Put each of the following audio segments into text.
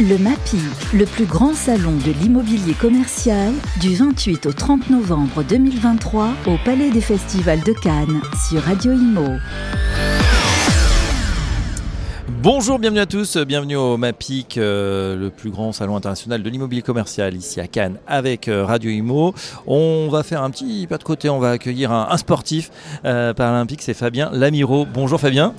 Le MAPI, le plus grand salon de l'immobilier commercial, du 28 au 30 novembre 2023 au Palais des Festivals de Cannes sur Radio Imo. Bonjour, bienvenue à tous, bienvenue au MAPIC, euh, le plus grand salon international de l'immobilier commercial ici à Cannes avec euh, Radio Imo. On va faire un petit pas de côté, on va accueillir un, sportif euh, paralympique, c'est Fabien Lamiro. Bonjour Fabien.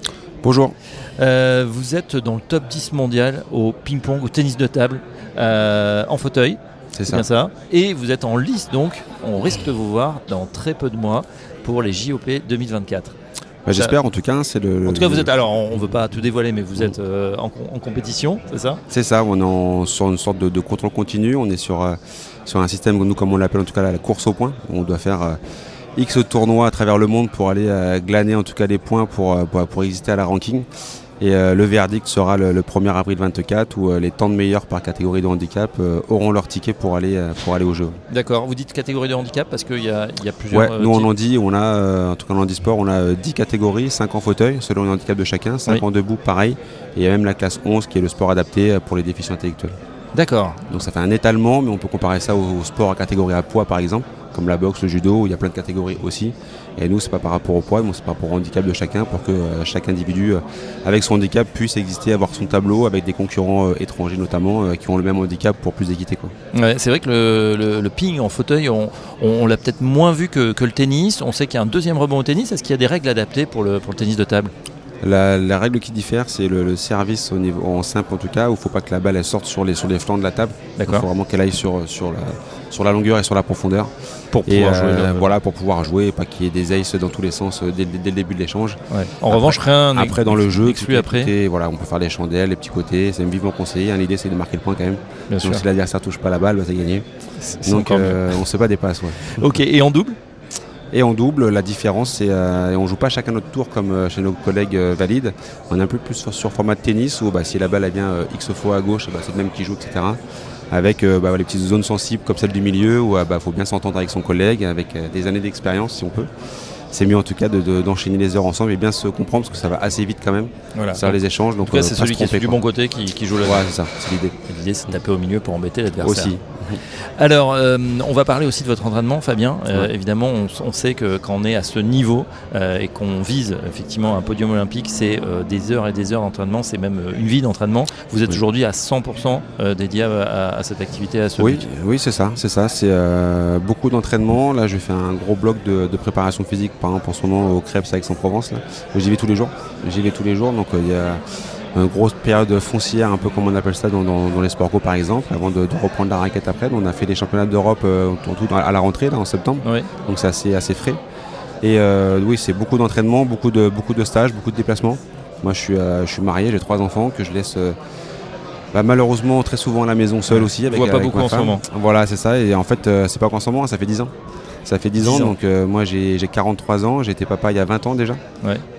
Bonjour. vous êtes dans le top 10 mondial au ping-pong, au tennis de table, en fauteuil. C'est ça. ça. Et vous êtes en lice donc, on risque de vous voir dans très peu de mois pour les JOP 2024. Bah, j'espère en tout cas. C'est le, en tout cas, vous êtes. Alors, on ne veut pas tout dévoiler, mais vous êtes euh, en, compétition, c'est ça? C'est ça. On est sur une sorte de, contrôle continu. On est sur, euh, sur un système, nous, comme on l'appelle en tout cas la course au point. On doit faire euh, X tournois à travers le monde pour aller glaner en tout cas des points pour, pour, pour exister à la ranking. Et euh, le verdict sera le, 1er avril 24 où euh, les temps de meilleurs par catégorie de handicap euh, auront leur ticket pour aller, pour aller au jeu. D'accord, vous dites catégorie de handicap parce qu'il y a, y a plusieurs. Ouais, nous on en dit, on a, en tout cas en handisport, on a 10 catégories, 5 en fauteuil selon le handicap de chacun, 5 en debout pareil, et il y a même la classe 11 qui est le sport adapté pour les déficients intellectuels. D'accord. Donc ça fait un étalement, mais on peut comparer ça au sport à catégorie à poids par exemple comme la boxe, le judo, il y a plein de catégories aussi. Et nous, c'est pas par rapport au poids, c'est par rapport au handicap de chacun, pour que euh, chaque individu, euh, avec son handicap, puisse exister, avoir son tableau, avec des concurrents euh, étrangers notamment, qui ont le même handicap pour plus d'équité. C'est vrai que le, ping en fauteuil, on, l'a peut-être moins vu que, le tennis. On sait qu'il y a un deuxième rebond au tennis. Est-ce qu'il y a des règles adaptées pour le tennis de table? La, règle qui diffère, c'est le, service au niveau, en simple en tout cas, où il ne faut pas que la balle elle sorte sur les, sur les flancs de la table. Il faut vraiment qu'elle aille sur, sur, la, sur la longueur et sur la profondeur. Pour pouvoir jouer. Euh, voilà, pour pouvoir jouer, pas qu'il y ait des aces dans tous les sens euh, dès, le début de l'échange. En revanche, rien. Après, dans le jeu, après. voilà, on peut faire des chandelles, les petits côtés, c'est vivement conseillé. Hein, l'idée, c'est de marquer le point quand même. Donc, si l'adversaire touche pas la balle, bah, c'est gagné. Donc, euh, on ne se pas des passes. Ok, et en double? Et en double, la différence, c'est euh, on joue pas chacun notre tour comme euh, chez nos collègues euh, valides. On est un peu plus sur, format de tennis où bah, si la balle vient X fois à gauche, bah, c'est le même qui joue, etc. Avec bah, les petites zones sensibles comme celle du milieu où il faut bien s'entendre avec son collègue, avec des années d'expérience si on peut c'est mieux en tout cas d'enchaîner les heures ensemble et bien se comprendre parce que ça va assez vite quand même. Voilà. Ça les échanges. Donc, cas, c'est celui qui est du bon côté qui, joue la Ouais, c'est ça, c'est l'idée. L'idée, c'est de taper au milieu pour embêter l'adversaire. Aussi. Alors, euh, on va parler aussi de votre entraînement, Fabien. Euh, évidemment, on, sait que quand on est à ce niveau euh, et qu'on vise effectivement un podium olympique, c'est des heures et des heures d'entraînement, c'est même une vie d'entraînement. Vous êtes aujourd'hui à 100% dédié à, cette activité, à ce Oui, oui c'est ça, c'est ça. C'est beaucoup d'entraînement. Là, je fais un gros bloc de, préparation physique, par exemple en ce moment au Crêpes Aix-en-Provence. J'y vais tous les jours. J'y vais tous les jours, donc il y a une grosse période foncière, un peu comme on appelle ça dans, les sports co par exemple, avant de, reprendre la raquette après. On a fait des championnats d'Europe euh, à la rentrée là, en septembre, donc c'est assez, assez frais. Et euh, oui, c'est beaucoup d'entraînement, beaucoup de, beaucoup de stages, beaucoup de déplacements. Moi je suis, euh, je suis marié, j'ai trois enfants que je laisse bah, malheureusement très souvent à la maison seul aussi. Avec, vois pas beaucoup en ce moment. Voilà, c'est ça. Et en fait, c'est pas qu'en ce moment, ça fait 10 ans. Ça fait 10, ans, donc euh, moi j'ai 43 ans, été papa il y a 20 ans déjà.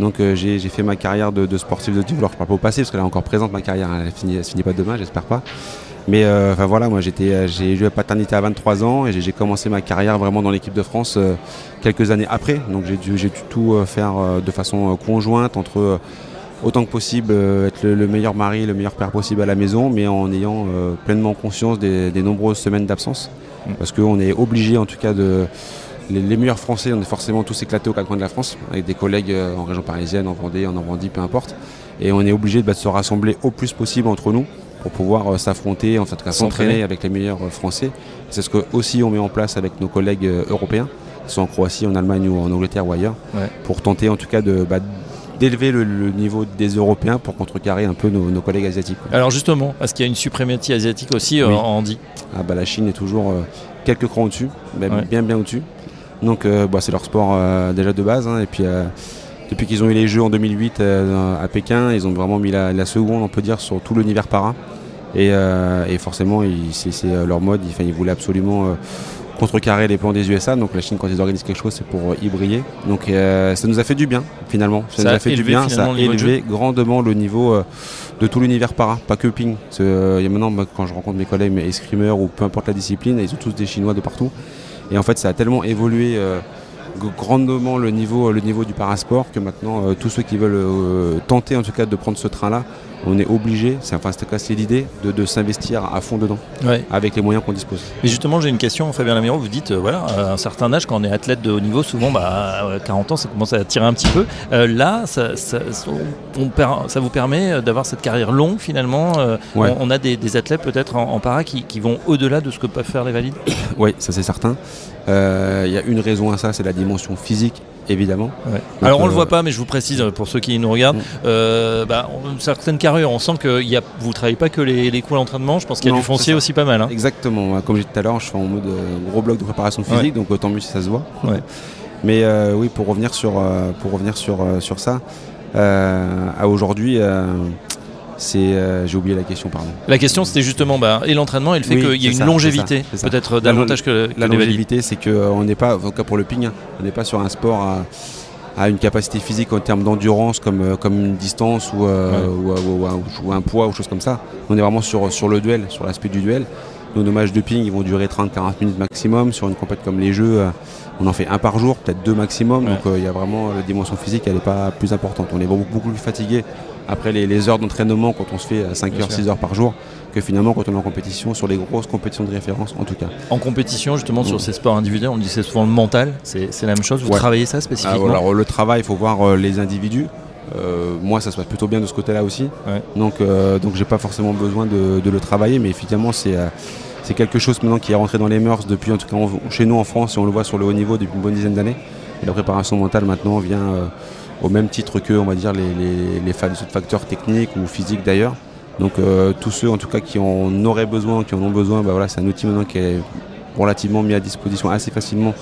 Donc euh, j'ai fait ma carrière de, sportif de tir. Alors je parle pas au passé parce qu'elle est encore présente ma carrière, elle ne finit, pas demain, j'espère pas. Mais euh, enfin voilà, moi j'ai eu la paternité à 23 ans et j'ai commencé ma carrière vraiment dans l'équipe de France quelques années après. Donc j'ai dû, tout faire de façon conjointe entre autant que possible être le, meilleur mari, le meilleur père possible à la maison, mais en ayant pleinement conscience des nombreuses semaines d'absence. Parce qu'on est obligé en tout cas de. Les, meilleurs Français, on est forcément tous éclatés aux quatre coins de la France, avec des collègues euh, en région parisienne, en Vendée, en Normandie, peu importe. Et on est obligé de se rassembler au plus possible entre nous pour pouvoir euh, s'affronter, en fait, s'entraîner avec les meilleurs euh, Français. C'est ce que aussi on met en place avec nos collègues européens, qui sont en Croatie, en Allemagne ou en Angleterre ou ailleurs, pour tenter en tout cas de, bah, d'élever le, niveau des Européens pour contrecarrer un peu nos, collègues asiatiques. Alors justement, parce qu'il y a une suprématie asiatique aussi euh, en handi ah bah, La Chine est toujours euh, quelques crans au-dessus, bien bien au-dessus. Donc euh, bah, c'est leur sport déjà de base. Hein. et puis depuis qu'ils ont eu les Jeux en 2008 à Pékin, ils ont vraiment mis la, seconde, on peut dire, sur tout l'univers para. Et, forcément, c'est leur mode. ils voulaient absolument contrecarrer les plans des USA. Donc la Chine, quand ils organisent quelque chose, c'est pour euh, y briller. Donc euh, ça nous a fait du bien, finalement. Ça, nous a, fait du bien, ça a élevé grandement le niveau euh, de tout l'univers para, pas que ping. Il y a maintenant, quand je rencontre mes collègues, mes escrimeurs ou peu importe la discipline, ils ont tous des Chinois de partout. Et en fait, ça a tellement évolué grandement le niveau, le niveau du parasport que maintenant tous ceux qui veulent tenter en tout cas de prendre ce train-là on est obligé, c'est enfin c'est l'idée, de, s'investir à fond dedans, avec les moyens qu'on dispose. Mais justement, j'ai une question, Fabien Lamiro, vous dites, voilà, à un certain âge, quand on est athlète de haut niveau, souvent, bah, 40 ans, ça commence à tirer un petit peu. là, ça, vous permet d'avoir cette carrière longue finalement. On, a des, athlètes peut-être en, para qui, qui vont au-delà de ce que peuvent faire les valides? Oui, ça c'est certain. Il y a une raison à ça, c'est la dimension physique évidemment. Alors on ne le euh, voit pas, mais je vous précise pour ceux qui nous regardent, mm. euh, bah, une certaine carrure, on sent que y a, vous ne travaillez pas que les, les coups à l'entraînement, je pense qu'il y a du foncier aussi pas mal. Hein. Exactement, comme j'ai dit tout à l'heure, je fais en mode euh, gros bloc de préparation physique, donc autant mieux si ça se voit. Mais oui, pour revenir sur, pour revenir sur, sur ça, à aujourd'hui, c'est j'ai oublié la question pardon. La question c'était justement bah, et l'entraînement et le fait qu'il y a une longévité peut-être davantage que, la longévité c'est qu'on n'est pas en cas pour le ping on n'est pas sur un sport à, une capacité physique en termes d'endurance comme, euh, comme une distance euh, ou, un poids ou chose comme ça. On est vraiment sur, sur le duel sur l'aspect du duel. Nos matchs de ping ils vont durer 30-40 minutes maximum sur une compète comme les jeux euh, on en fait un par jour peut-être deux maximum donc il y a vraiment la dimension physique elle n'est pas plus importante on est beaucoup, beaucoup plus fatigué après les, heures d'entraînement quand on se fait 5 heures, 6 heures par jour, que finalement quand on est en compétition, sur les grosses compétitions de référence en tout cas. En compétition, justement, sur mm. ces sports individuels, on dit c'est souvent le mental, c'est la même chose, vous travaillez ça spécifiquement ah, Alors le travail, il faut voir euh, les individus. Euh, moi, ça se passe plutôt bien de ce côté-là aussi. Donc, euh, donc j'ai pas forcément besoin de, le travailler, mais effectivement, c'est c'est quelque chose maintenant qui est rentré dans les mœurs depuis, en tout cas chez nous en France, et on le voit sur le haut niveau depuis une bonne dizaine d'années. la préparation mentale maintenant vient au même titre que on va dire les, les, facteurs techniques ou physiques d'ailleurs. Donc euh, tous ceux en tout cas qui en auraient besoin, qui en ont besoin, bah voilà, c'est un outil maintenant qui est relativement mis à disposition assez facilement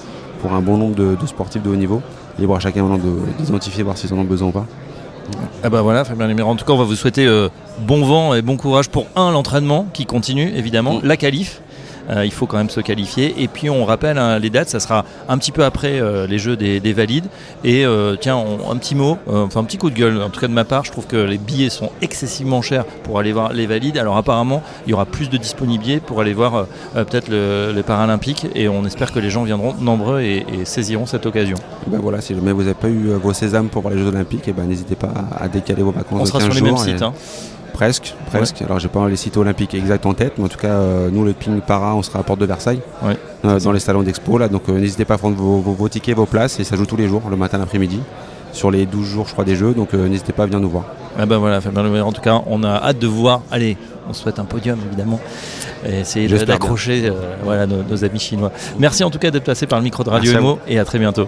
pour un bon nombre de, sportifs de haut niveau. Libre à chacun maintenant d'identifier, voir s'ils en ont besoin ou pas. Ah bah voilà, Fabien Numéro. En tout cas, on va vous souhaiter euh, bon vent et bon courage pour un l'entraînement qui continue évidemment, mm. la qualif il faut quand même se qualifier. Et puis on rappelle hein, les dates, ça sera un petit peu après euh, les Jeux des, valides. Et euh, tiens, un petit mot, enfin un petit coup de gueule, en tout cas de ma part, je trouve que les billets sont excessivement chers pour aller voir les valides. Alors apparemment, il y aura plus de disponibilité pour aller voir peut-être les Paralympiques. Et on espère que les gens viendront nombreux et, saisiront cette occasion. Ben voilà, si jamais vous n'avez pas eu vos sésames pour voir les Jeux Olympiques, eh ben n'hésitez pas à décaler vos vacances. On sera sur les mêmes sites. Hein. Presque, presque. Alors j'ai pas les sites olympiques exacts en tête, mais en tout cas, euh, nous le ping para, on sera à Porte de Versailles, euh, dans les salons d'expo là. Donc euh, n'hésitez pas à prendre vos, tickets, vos places, et ça joue tous les jours, le matin, l'après-midi, sur les 12 jours, je crois, des jeux. Donc n'hésitez pas à venir nous voir. Ah ben voilà, en tout cas, on a hâte de voir. Allez, on souhaite un podium évidemment. Et essayer d'accrocher voilà, nos, amis chinois. Merci en tout cas d'être passé par le micro de Radio Emo et à très bientôt.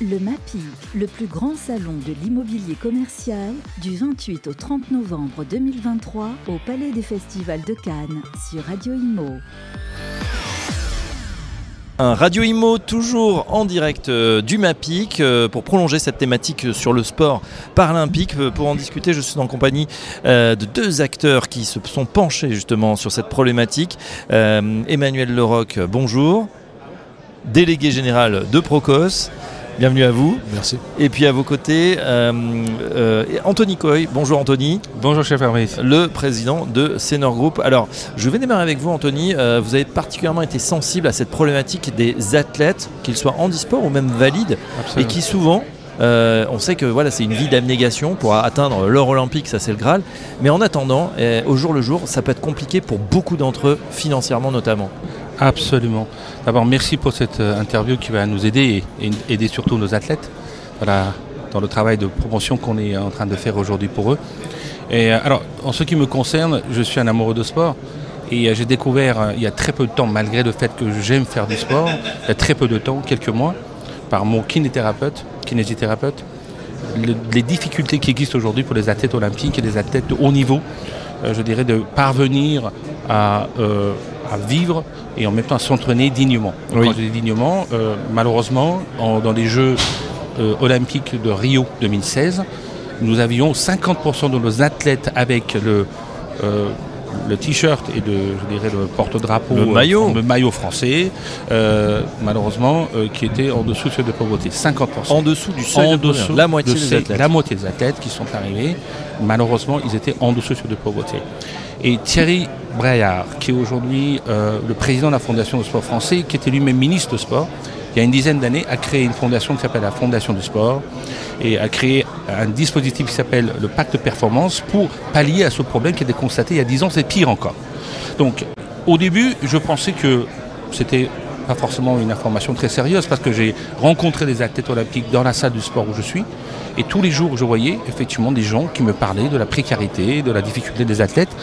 Le MAPI, le plus grand salon de l'immobilier commercial, du 28 au 30 novembre 2023 au Palais des Festivals de Cannes sur Radio Imo. Radio Imo toujours en direct euh, du MAPIC euh, pour prolonger cette thématique sur le sport paralympique. Euh, pour en discuter, je suis en compagnie de deux acteurs qui se sont penchés justement sur cette problématique. Emmanuel Leroc, bonjour. Délégué général de Procos Bienvenue à vous. Merci. Et puis à vos côtés, euh, euh, Anthony Coy. Bonjour Anthony. Bonjour chef Hermès. Le président de Senior Group. Alors, je vais démarrer avec vous Anthony. Euh, vous avez particulièrement été sensible à cette problématique des athlètes, qu'ils soient handisport ou même valides, et qui souvent on sait que voilà, c'est une vie d'abnégation pour atteindre l'or olympique, ça c'est le Graal. Mais en attendant, au jour le jour, ça peut être compliqué pour beaucoup d'entre eux, financièrement notamment. Absolument. D'abord, merci pour cette euh, interview qui va nous aider et, aider surtout nos athlètes dans le travail de promotion qu'on est en train de faire aujourd'hui pour eux. Et euh, alors, en ce qui me concerne, je suis un amoureux de sport et euh, j'ai découvert il y a très peu de temps, malgré le fait que j'aime faire du sport, il y a très peu de temps, quelques mois, par mon kinésithérapeute, kinésithérapeute les difficultés qui existent aujourd'hui pour les athlètes olympiques et les athlètes de haut niveau, je dirais, de parvenir à à vivre et en même temps à s'entraîner dignement. Quand je dis dignement, euh, malheureusement, dans les Jeux euh, olympiques de Rio 2016, nous avions 50% de nos athlètes avec le, euh, le t-shirt et de, je dirais, le porte-drapeau, le maillot, le maillot français, malheureusement, qui était en dessous du seuil de pauvreté. 50%. En dessous du seuil de pauvreté. La moitié des athlètes. La moitié des athlètes qui sont arrivés, malheureusement, ils étaient en dessous du seuil de pauvreté. Et Thierry Braillard, qui est aujourd'hui euh, le président de la Fondation de sport français, qui était lui-même ministre de sport, il y a une dizaine d'années, a créé une fondation qui s'appelle la Fondation du Sport et a créé un dispositif qui s'appelle le pacte de performance pour pallier à ce problème qui été constaté il y a 10 ans, c'est pire encore. Donc au début, je pensais que c'était pas forcément une information très sérieuse parce que j'ai rencontré des athlètes olympiques dans la salle du sport où je suis. Et tous les jours, je voyais effectivement des gens qui me parlaient de la précarité, de la difficulté des athlètes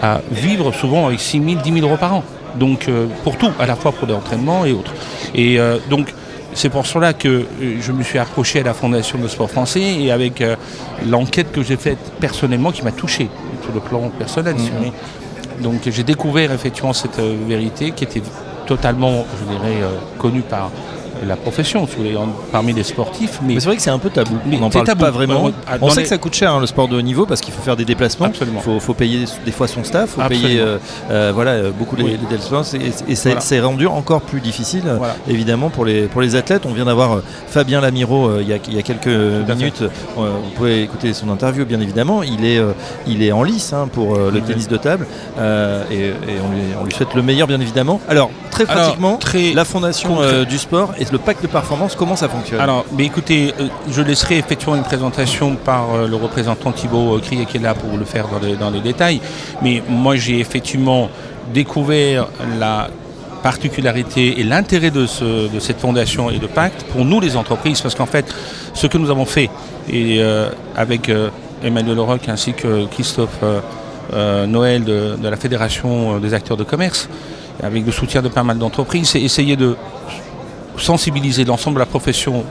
à vivre souvent avec 6 000, 10 000 euros par an. Donc euh, pour tout, à la fois pour des entraînements et autres. Et euh, donc c'est pour cela que euh, je me suis approché à la Fondation de sport français et avec l'enquête que j'ai faite personnellement qui m'a touché sur le plan personnel. Mhm. Donc j'ai découvert effectivement cette vérité qui était totalement, je dirais, connue par la profession, parmi les sportifs. Mais, c'est vrai que c'est un peu tabou. on n'en parle pas vraiment. on sait que ça coûte cher hein, le sport de haut niveau parce qu'il faut faire des déplacements. Il faut, payer des fois son staff, il faut payer euh, euh, voilà, beaucoup les, déplacements. Et, c'est rendu encore plus difficile, évidemment, pour les, pour les athlètes. On vient d'avoir euh, Fabien Lamiro il, y a, quelques minutes. vous pouvez écouter son interview, bien évidemment. Il est, il est en lice hein, pour le tennis de table et, on, lui, souhaite le meilleur, bien évidemment. Alors, très pratiquement, la fondation du sport le pacte de performance, comment ça fonctionne Alors, mais écoutez, euh, je laisserai effectivement une présentation par euh, le représentant Thibaut Crier qui est là pour le faire dans les, détails. Mais moi, j'ai effectivement découvert la particularité et l'intérêt de, cette fondation et de pacte pour nous les entreprises, parce qu'en fait, ce que nous avons fait, et euh, avec Emmanuel Rock ainsi que Christophe Noël de, de, la Fédération des acteurs de commerce, avec le soutien de pas mal d'entreprises, c'est essayer de sensibiliser l'ensemble de la profession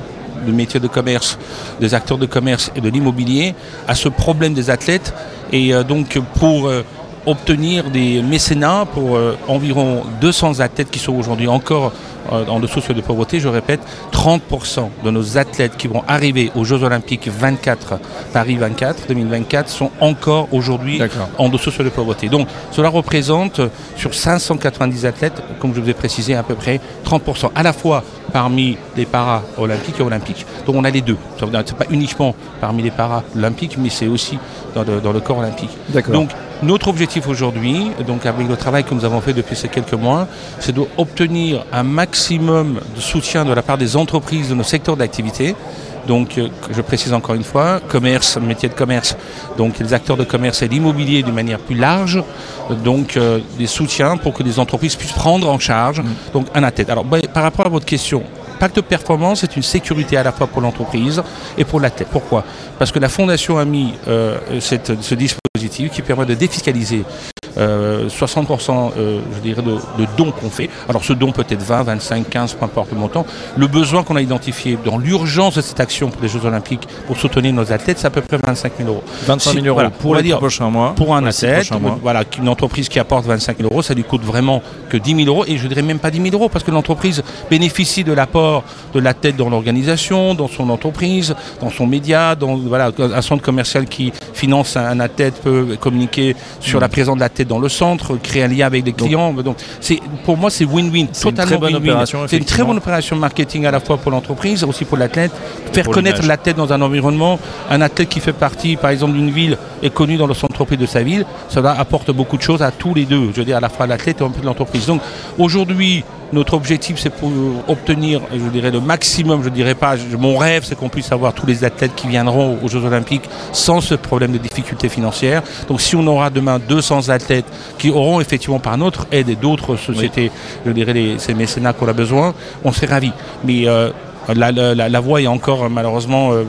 du métier de commerce, des acteurs de commerce et de l'immobilier à ce problème des athlètes. Et euh, donc pour euh, obtenir des mécénats pour euh, environ 200 athlètes qui sont aujourd'hui encore en dessous de pauvreté, je répète, 30% de nos athlètes qui vont arriver aux Jeux Olympiques 24, Paris 24, 2024, sont encore aujourd'hui en dessous de pauvreté. Donc cela représente sur 590 athlètes, comme je vous ai précisé, à peu près 30%, à la fois parmi les para-olympiques et olympiques. Donc on a les deux. Ce n'est pas uniquement parmi les para-olympiques, mais c'est aussi dans le, corps olympique. Donc notre objectif aujourd'hui, donc avec le travail que nous avons fait depuis ces quelques mois, c'est d'obtenir un maximum de soutien de la part des entreprises de nos secteurs d'activité. Donc, euh, je précise encore une fois, commerce, métier de commerce, donc les acteurs de commerce et l'immobilier d'une manière plus large, donc euh, des soutiens pour que les entreprises puissent prendre en charge mm. donc un athlète. Alors, bah, par rapport à votre question, Pacte de performance est une sécurité à la fois pour l'entreprise et pour l'athlète. Pourquoi? Parce que la Fondation a mis euh, ce dispositif qui permet de défiscaliser 60% euh, euh, je dirais de, dons qu'on fait. Alors ce don peut être 20, 25, 15, peu importe le montant. Le besoin qu'on a identifié dans l'urgence de cette action pour les Jeux Olympiques pour soutenir nos athlètes, c'est à peu près 25 000 euros. 25 000 euros pour les prochains mois. Pour un athlète, voilà, une entreprise qui apporte 25 000 euros, ça lui coûte vraiment que 10 000 euros et je dirais même pas 10 000 euros parce que l'entreprise bénéficie de l'apport de la tête dans l'organisation, dans son entreprise, dans son média, dans voilà, un centre commercial qui finance un, athlète peut communiquer sur la présence de la dans le centre, créer un lien avec des clients. Donc, c'est, pour moi, c'est win-win. C'est une très bonne opération. C'est une très bonne opération marketing à la fois pour l'entreprise, aussi pour l'athlète. Faire connaître l'athlète dans un environnement. Un athlète qui fait partie, par exemple, d'une ville est connu dans son entreprise de sa ville, cela apporte beaucoup de choses à tous les deux. Je veux dire, à la fois l'athlète et l'entreprise. Donc, aujourd'hui, notre objectif, c'est pour obtenir, je dirais, le maximum, je dirais pas, mon rêve, c'est qu'on puisse avoir tous les athlètes qui viendront aux Jeux Olympiques sans ce problème de difficulté financière. Donc si on aura demain 200 athlètes qui auront effectivement par notre aide et d'autres sociétés, je dirais, les, ces mécénats qu'on a besoin, on serait ravis. Mais euh, la, voie est encore malheureusement euh,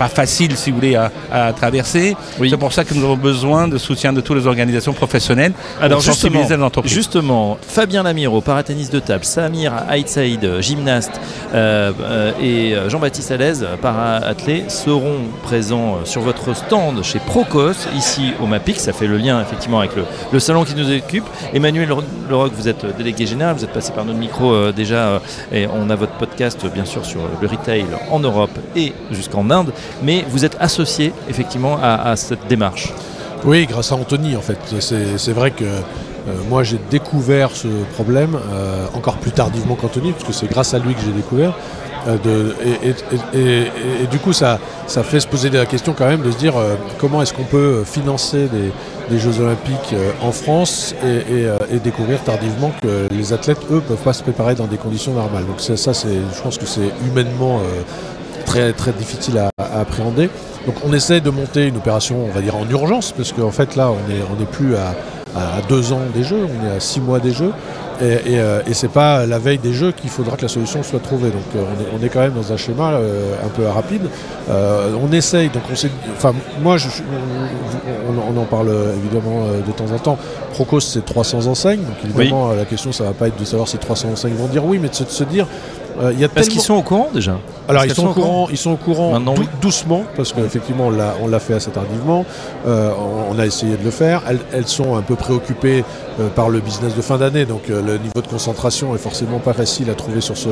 pas facile, si vous voulez, à, traverser. C'est pour ça que nous avons besoin de soutien de toutes les organisations professionnelles. Alors justement, justement, Fabien Lamiro, paratennis de table, Samir Aïtsaïd, gymnaste, euh, euh, et Jean-Baptiste Alaise, para-athlète, seront présents sur votre stand chez Procos, ici au MAPIC. Ça fait le lien effectivement avec le, salon qui nous occupe. Emmanuel Leroc, vous êtes délégué général, vous êtes passé par notre micro euh, déjà, et on a votre podcast bien sûr sur le retail en Europe et jusqu'en Inde mais vous êtes associé effectivement à, cette démarche. Oui, grâce à Anthony en fait. C'est vrai que euh, moi j'ai découvert ce problème euh, encore plus tardivement qu'Anthony, parce que c'est grâce à lui que j'ai découvert. Euh, et, du coup, ça, ça fait se poser la question quand même de se dire comment est-ce qu'on peut financer des, Jeux Olympiques en France et, découvrir tardivement que les athlètes, eux, peuvent pas se préparer dans des conditions normales. Donc ça, c'est, je pense que c'est humainement très, très difficile à, appréhender. Donc on essaie de monter une opération, on va dire en urgence, parce qu'en fait là, on n'est on est plus à, à, deux ans des jeux, on est à six mois des jeux. Et, et, euh, et c'est pas la veille des jeux qu'il faudra que la solution soit trouvée. Donc euh, on, est, on, est, quand même dans un schéma euh, un peu rapide. on essaye, donc on sait, enfin moi je, on, on, en parle évidemment de temps en temps. Procos c'est 300 enseignes, donc évidemment la question ça va pas être de savoir si 300 enseignes vont dire oui, mais de se, de se dire euh, parce qu'ils sont au courant déjà. Alors ils sont, au courant, ils sont au courant doucement, parce qu'effectivement on l'a fait assez tardivement, euh, on, a essayé de le faire. Elles, sont un peu préoccupées par le business de fin d'année, donc le niveau de concentration est forcément pas facile à trouver sur ce,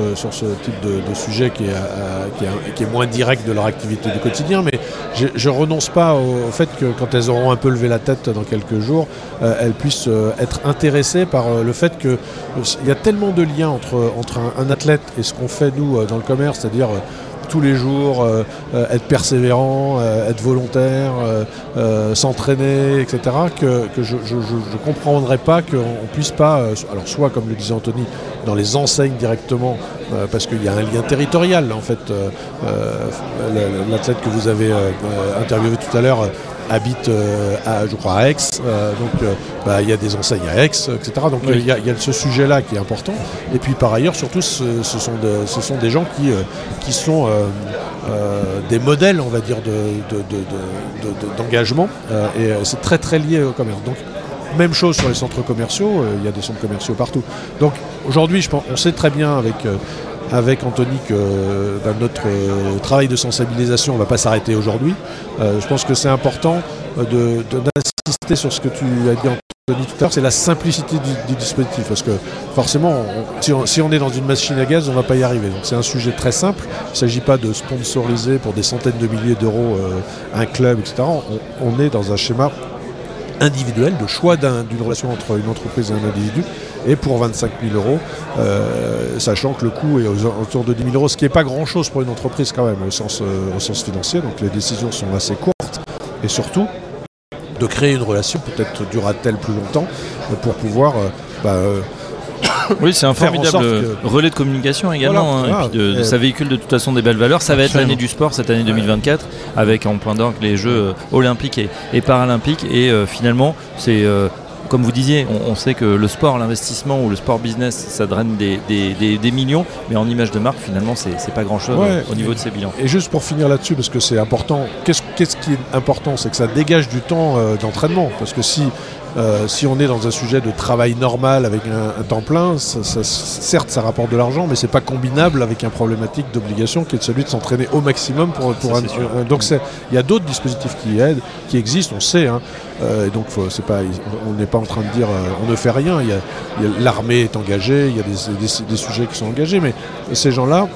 type de, sujet qui est, qui, est, moins direct de leur activité du quotidien. Mais je, renonce pas au, fait que quand elles auront un peu levé la tête dans quelques jours, elles puissent être intéressées par le fait qu'il y a tellement de liens entre, un, athlète et ce qu'on fait nous euh, dans le commerce, c'est-à-dire euh, tous les jours, euh, être persévérant, être volontaire, s'entraîner, etc., que, je ne comprendrais pas qu'on puisse pas, alors soit comme le disait Anthony, dans les enseignes directement, parce qu'il y a un lien territorial, en fait, l'athlète que vous avez interviewé tout à l'heure habite euh, à, je crois, à Aix. Euh, donc euh, bah, il y a des enseignes à Aix, etc. Donc il y, a ce sujet-là qui est important. Et puis par ailleurs, surtout, ce, sont, ce sont, des gens qui, qui sont des modèles, on va dire, d'engagement. et c'est très très lié au commerce. Donc même chose sur les centres commerciaux, il y a des centres commerciaux partout. Donc aujourd'hui, on sait très bien avec avec Anthony que ben, notre euh, travail de sensibilisation ne va pas s'arrêter aujourd'hui. Euh, je pense que c'est important euh, d'insister sur ce que tu as dit Anthony tout à l'heure, c'est la simplicité du, dispositif. Parce que forcément, si, on, est dans une machine à gaz, on ne va pas y arriver. Donc c'est un sujet très simple. Il ne s'agit pas de sponsoriser pour des centaines de milliers d'euros un club, etc. on, est dans un schéma individuel, de choix d'une relation entre une entreprise et un individu, et pour 25 000 euros, euh, sachant que le coût est autour de 10 000 euros, ce qui n'est pas grand-chose pour une entreprise quand même au sens, euh, au sens financier, donc les décisions sont assez courtes, et surtout de créer une relation, peut-être durera-t-elle plus longtemps, pour pouvoir euh, bah, oui, c'est un formidable relais de communication également. Hein, de, ça véhicule de toute façon des belles valeurs. Ça va être l'année du sport cette année 2024 avec en point d'orgue les Jeux olympiques et, paralympiques. Et euh, finalement, c'est euh, comme vous disiez, on, sait que le sport, l'investissement ou le sport business, ça draine des, des, millions, mais en image de marque, finalement, c'est pas grand chose au niveau de ces bilans. Et juste pour finir là-dessus, parce que c'est important, qu'est-ce qui est important C'est que ça dégage du temps d'entraînement. Parce que si euh, si on est dans un sujet de travail normal avec un, temps plein, certes ça rapporte de l'argent, mais c'est pas combinable avec un problématique d'obligation qui est celui de s'entraîner au maximum pour, pour un, Donc il y a d'autres dispositifs qui aident, qui existent, on sait. Hein. Euh, donc c'est pas, on n'est pas en train de dire euh, on ne fait rien. L'armée est engagée, il y a des, sujets qui sont engagés, mais ces gens-là,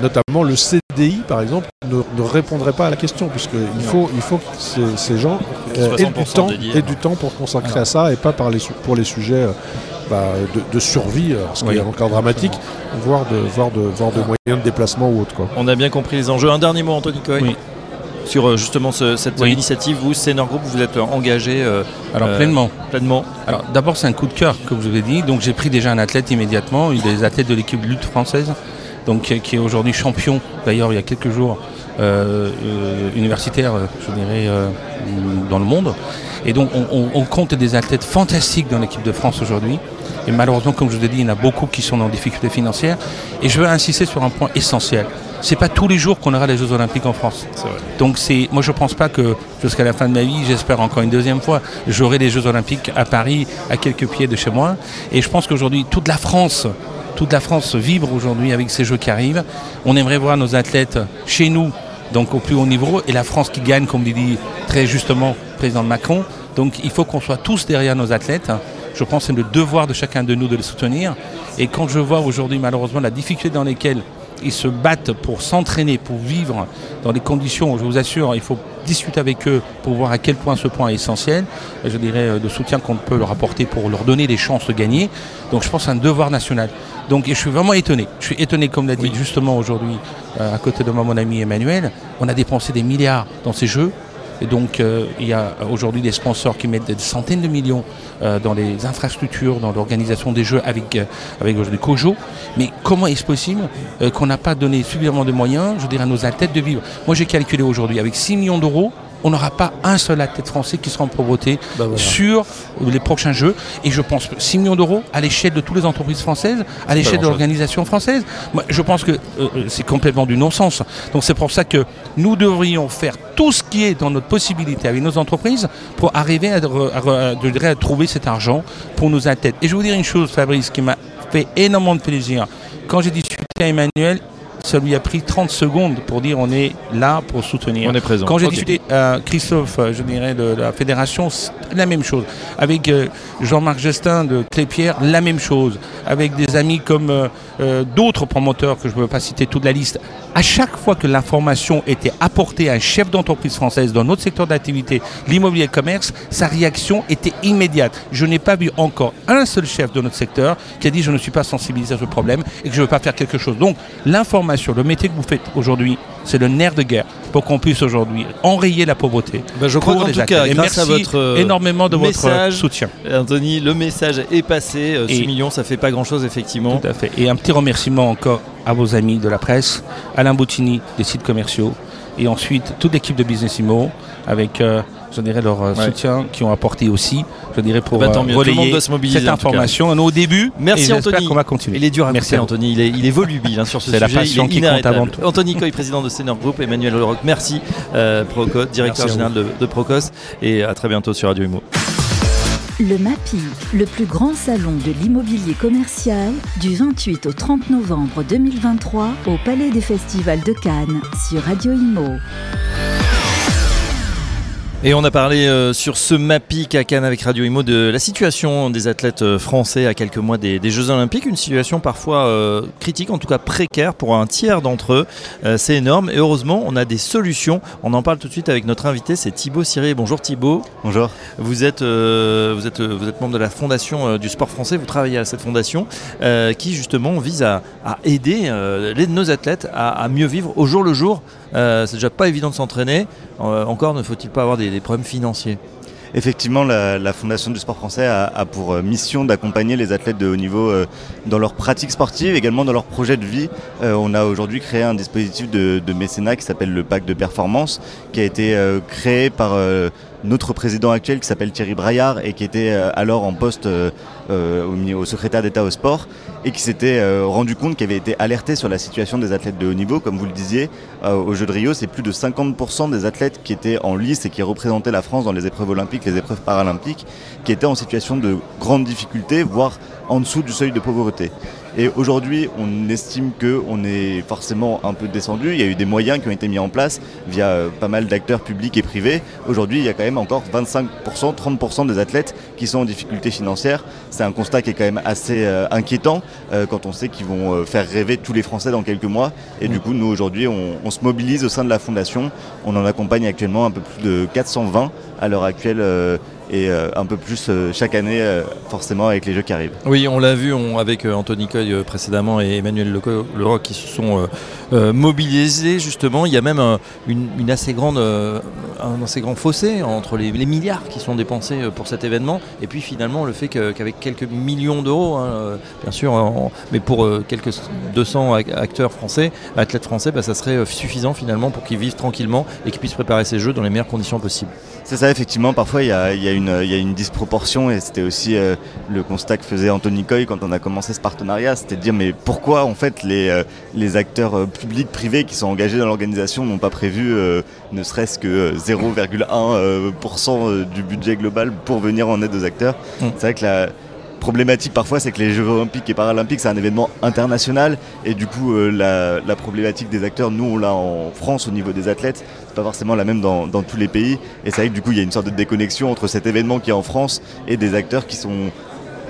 notamment le CDI par exemple, ne, répondrait pas à la question puisqu'il faut, il faut que ces, gens aient du temps et du temps pour consacrer à ça et pas par les, pour les sujets euh, bah, de, survie, euh, ce qui est encore dramatique, voire de, voire, de, voire de moyens de déplacement ou autre. Quoi. On a bien compris les enjeux. Un dernier mot, Anthony Coy oui. Sur euh, justement cette initiative, vous, Senior Group, vous êtes engagé Alors pleinement. pleinement. Alors d'abord c'est un coup de cœur, comme je vous ai dit. Donc j'ai pris déjà un athlète immédiatement, une des athlètes de l'équipe de lutte française, donc qui est aujourd'hui champion. D'ailleurs il y a quelques jours euh, euh, universitaire, je dirais, euh, dans le monde. Et donc on, compte des athlètes fantastiques dans l'équipe de France aujourd'hui. Et malheureusement, comme je vous ai dit, il y en a beaucoup qui sont en difficulté financière. Et je veux insister sur un point essentiel. C'est pas tous les jours qu'on aura les Jeux Olympiques en France. Donc c'est, moi je pense pas que jusqu'à la fin de ma vie, j'espère encore une deuxième fois, j'aurai les Jeux Olympiques à Paris, à quelques pieds de chez moi. Et je pense qu'aujourd'hui toute la France, toute la France vibre aujourd'hui avec ces Jeux qui arrivent. On aimerait voir nos athlètes chez nous donc au plus haut niveau, et la France qui gagne, comme dit très justement le président Macron. Donc il faut qu'on soit tous derrière nos athlètes. Je pense que c'est le devoir de chacun de nous de les soutenir. Et quand je vois aujourd'hui malheureusement la difficulté dans lesquelles ils se battent pour s'entraîner, pour vivre dans des conditions, je vous assure, il faut discuter avec eux pour voir à quel point ce point est essentiel. Je dirais euh, de soutien qu'on peut leur apporter pour leur donner des chances de gagner. Donc je pense à un devoir national. Donc je suis vraiment étonné. Je suis étonné, comme l'a dit justement aujourd'hui, euh, à côté de moi mon ami Emmanuel, on a dépensé des milliards dans ces jeux. Et donc il y a aujourd'hui des sponsors qui mettent des centaines de millions dans les infrastructures, dans l'organisation des jeux avec, avec aujourd'hui Kojo. Mais comment est-ce possible qu'on n'a pas donné suffisamment de moyens, je dirais, à nos athlètes de vivre? Moi j'ai calculé aujourd'hui avec 6 millions d'euros, on n'aura pas un seul athlète français qui sera en pauvreté bah sur les prochains Jeux. Et je pense 6 millions d'euros à l'échelle de toutes les entreprises françaises, à l'échelle de l'organisation française. Moi, je pense que euh, euh, c'est complètement du non-sens. Donc c'est pour ça que nous devrions faire tout ce qui est dans notre possibilité avec nos entreprises pour arriver à, à trouver cet argent pour nos athlètes. Et je vais vous dire une chose, Fabrice, qui m'a fait énormément de plaisir. Quand j'ai discuté à Emmanuel, ça lui a pris 30 secondes pour dire on est là pour soutenir. On est présent. Quand j'ai discuté à Christophe, euh, je dirais, de, la fédération, la même chose. Avec euh, Jean-Marc Justin de Clépierre, la même chose. Avec des amis comme euh, d'autres promoteurs que je ne veux pas citer toute la liste. À chaque fois que l'information était apportée à un chef d'entreprise française dans notre secteur d'activité, l'immobilier et le commerce, sa réaction était immédiate. Je n'ai pas vu encore un seul chef de notre secteur qui a dit je ne suis pas sensibilisé à ce problème et que je ne veux pas faire quelque chose. Donc l'information le métier que vous faites aujourd'hui, c'est le nerf de guerre pour qu'on puisse aujourd'hui enrayer la pauvreté. Ben je crois qu'en tout cas, Et grâce merci à votre euh, énormément de votre soutien. Anthony, le message est passé. 6 euh, millions, ça fait pas grand-chose effectivement. Tout à fait. Et un petit remerciement encore à vos amis de la presse, Alain Boutini des sites commerciaux, et ensuite toute l'équipe de Business Imo avec euh, je dirais, leur soutien qui ont apporté aussi, je dirais, pour bah, euh, relayer cette information. On est au début. Merci Anthony. qu'on va continuer. Il est dur à Merci Anthony. Il est, il est volubile hein, sur ce sujet. C'est la passion qui compte avant tout. Anthony Coy, président de Senior Group, Emmanuel Leroc, merci. Euh, Procos, directeur général de, de, Procos. Et à très bientôt sur Radio Imo. Le MAPI, le plus grand salon de l'immobilier commercial, du 28 au 30 novembre 2023 au Palais des Festivals de Cannes sur Radio Imo. Et on a parlé euh, sur ce MAPIC à Cannes avec Radio Imo de la situation des athlètes euh, français à quelques mois des, Jeux Olympiques. Une situation parfois euh, critique, en tout cas précaire pour un tiers d'entre eux. c'est énorme et heureusement on a des solutions. On en parle tout de suite avec notre invité, c'est Thibaut Siré. Bonjour Thibaut. Bonjour. Vous êtes, vous êtes, vous êtes membre de la fondation du sport français, vous travaillez à cette fondation qui justement vise à, aider nos athlètes à, mieux vivre au jour le jour. c'est déjà pas évident de s'entraîner. encore ne faut-il pas avoir des des problèmes financiers. Effectivement, la, Fondation du sport français a, pour euh, mission d'accompagner les athlètes de haut niveau euh, dans leurs pratiques sportives, également dans leurs projets de vie. Euh, on a aujourd'hui créé un dispositif de, mécénat qui s'appelle le Pacte de performance, qui a été créé par notre président actuel qui s'appelle Thierry Braillard et qui était alors en poste au, secrétaire d'État au sport et qui s'était rendu compte qu'il avait été alerté sur la situation des athlètes de haut niveau. Comme vous le disiez, au Jeu de Rio, c'est plus de 50% des athlètes qui étaient en lice et qui représentaient la France dans les épreuves olympiques les épreuves paralympiques, qui étaient en situation de grande difficulté, voire en dessous du seuil de pauvreté. Et aujourd'hui, on estime qu'on est forcément un peu descendu. Il y a eu des moyens qui ont été mis en place via euh, pas mal d'acteurs publics et privés. Aujourd'hui, il y a quand même encore 25%, 30% des athlètes qui sont en difficulté financière. C'est un constat qui est quand même assez euh, inquiétant euh, quand on sait qu'ils vont faire rêver tous les Français dans quelques mois. Et du coup, nous, aujourd'hui, on, on, se mobilise au sein de la Fondation. On en accompagne actuellement un peu plus de 420 à l'heure actuelle et euh, un peu plus euh, chaque année, euh, forcément, avec les jeux qui arrivent. Oui, on l'a vu avec Anthony Coy précédemment et Emmanuel Leroc qui se sont mobilisés justement. Il y a même une, assez grande, un assez grand fossé entre les, milliards qui sont dépensés pour cet événement et puis finalement le fait qu'avec quelques millions d'euros, hein, bien sûr, mais pour quelques 200 acteurs français, athlètes français, bah, ça serait suffisant finalement pour qu'ils vivent tranquillement et qu'ils puissent préparer ces jeux dans les meilleures conditions possibles. C'est ça, effectivement. Parfois, il y a, une, disproportion et c'était aussi euh, le constat que faisait Anthony Coy quand on a commencé ce partenariat. C'était de dire, mais pourquoi, en fait, les, euh, acteurs euh, publics, privés qui sont engagés dans l'organisation n'ont pas prévu ne serait-ce que 0,1% du budget global pour venir en aide aux acteurs? Mm. C'est vrai que la problématique parfois, c'est que les Jeux olympiques et paralympiques, c'est un événement international. Et du coup, la, la, problématique des acteurs, nous, on l'a en France au niveau des athlètes pas forcément la même dans, tous les pays. Et c'est vrai que du coup, il y a une sorte de déconnexion entre cet événement qui est en France et des acteurs qui sont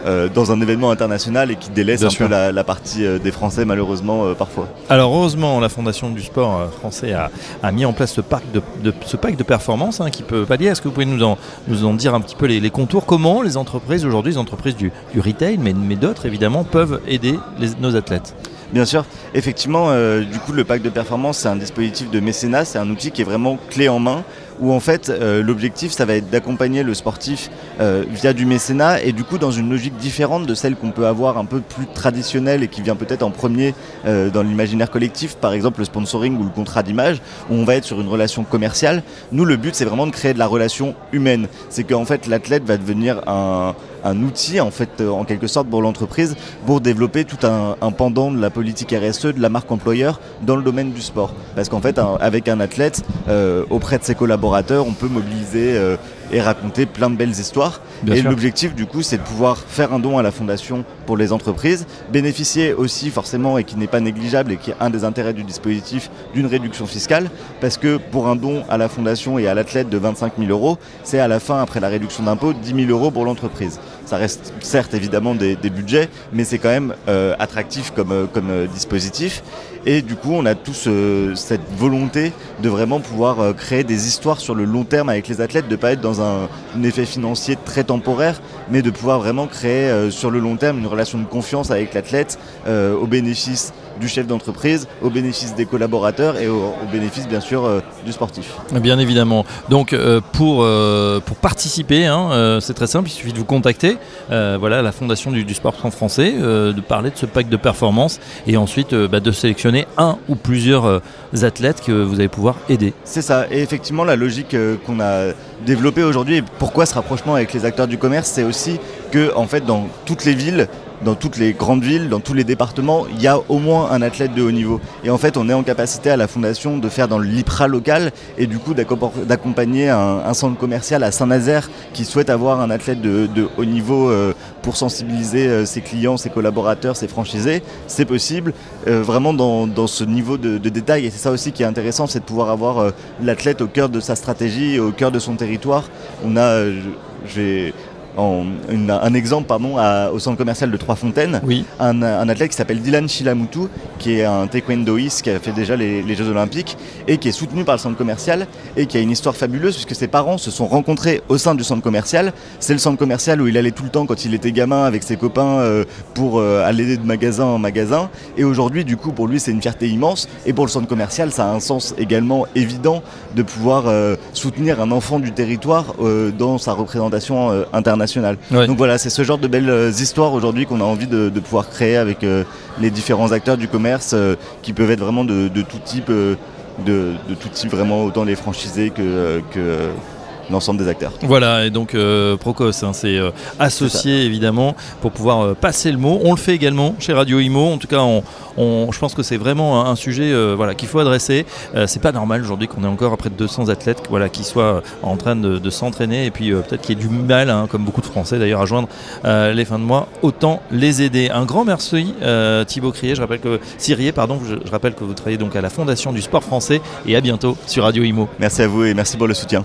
euh, dans un événement international et qui délaissent un peu la, partie euh, des Français malheureusement euh, parfois. Alors heureusement la Fondation du sport français a, mis en place ce pack de, ce pack de performance hein, qui peut pallier. Est-ce que vous pouvez nous en, nous en dire un petit peu les, contours? Comment les entreprises aujourd'hui, les entreprises du, retail, mais, mais d'autres évidemment, peuvent aider nos athlètes? Bien sûr, effectivement, du coup, le pack de performance, c'est un dispositif de mécénat, c'est un outil qui est vraiment clé en main où en fait l'objectif ça va être d'accompagner le sportif via du mécénat et du coup dans une logique différente de celle qu'on peut avoir un peu plus traditionnelle et qui vient peut-être en premier dans l'imaginaire collectif, par exemple le sponsoring ou le contrat d'image, où on va être sur une relation commerciale. Nous le but c'est vraiment de créer de la relation humaine. C'est qu'en fait l'athlète va devenir un, outil en fait en quelque sorte pour l'entreprise pour développer tout un, pendant de la politique RSE de la marque employeur dans le domaine du sport. Parce qu'en fait avec un athlète euh, auprès de ses collaborateurs on peut mobiliser euh, et raconter plein de belles histoires. et l'objectif du coup c'est de pouvoir faire un don à la fondation pour les entreprises, bénéficier aussi forcément et qui n'est pas négligeable et qui est un des intérêts du dispositif d'une réduction fiscale parce que pour un don à la fondation et à l'athlète de 25 000 euros, c'est à la fin après la réduction d'impôt 10 000 euros pour l'entreprise. Ça reste certes évidemment des, budgets, mais c'est quand même euh, attractif comme, euh, euh, dispositif. Et du coup, on a tous cette volonté de vraiment pouvoir créer des histoires sur le long terme avec les athlètes, de ne pas être dans un, effet financier très temporaire, mais de pouvoir vraiment créer sur le long terme une relation de confiance avec l'athlète au bénéfice du chef d'entreprise, au bénéfice des collaborateurs et au, bénéfice bien sûr euh, du sportif. Bien évidemment. Donc euh, pour, euh, pour participer, hein, c'est très simple, il suffit de vous contacter. voilà, la fondation du, sport français, de parler de ce pack de performance et ensuite bah, de sélectionner un ou plusieurs athlètes que vous allez pouvoir aider. C'est ça. Et effectivement, la logique qu'on a développée aujourd'hui et pourquoi ce rapprochement avec les acteurs du commerce, c'est aussi que en fait dans toutes les villes dans toutes les grandes villes, dans tous les départements, il y a au moins un athlète de haut niveau. Et en fait, on est en capacité à la fondation de faire dans LIPRA local et du coup d'accompagner un, centre commercial à Saint-Nazaire qui souhaite avoir un athlète de, haut niveau euh, pour sensibiliser euh, ses clients, ses collaborateurs, ses franchisés. C'est possible, euh, vraiment dans, ce niveau de, détail. Et c'est ça aussi qui est intéressant, c'est de pouvoir avoir l'athlète au cœur de sa stratégie, au cœur de son territoire. On a, un exemple pardon, au centre commercial de Trois-Fontaines, oui. un, athlète qui s'appelle Dylan Shilamutu, qui est un taekwondoïste qui a fait déjà les, Jeux Olympiques et qui est soutenu par le centre commercial et qui a une histoire fabuleuse puisque ses parents se sont rencontrés au sein du centre commercial. C'est le centre commercial où il allait tout le temps quand il était gamin avec ses copains euh, pour euh, aller de magasin en magasin. Et aujourd'hui, du coup, pour lui, c'est une fierté immense. Et pour le centre commercial, ça a un sens également évident de pouvoir euh, soutenir un enfant du territoire dans sa représentation internationale donc voilà, c'est ce genre de belles euh, histoires aujourd'hui qu'on a envie de, pouvoir créer avec euh, les différents acteurs du commerce euh, qui peuvent être vraiment de, tout type, de, tout type vraiment autant les franchisés que, que l'ensemble des acteurs. Voilà, et donc euh, Procos, hein, c'est euh, associé évidemment pour pouvoir euh, passer le mot. On le fait également chez Radio Imo. En tout cas, on, je pense que c'est vraiment un, sujet voilà, qu'il faut adresser. c'est pas normal aujourd'hui qu'on ait encore près de 200 athlètes voilà, qui soient en train de, s'entraîner et puis peut-être qu'il y ait du mal, hein, comme beaucoup de Français d'ailleurs, à joindre les fins de mois. Autant les aider. Un grand merci Thibaut Crier. Je rappelle que Cyrier, pardon, je, je rappelle que vous travaillez donc à la Fondation du Sport Français et à bientôt sur Radio Imo. Merci à vous et merci pour le soutien.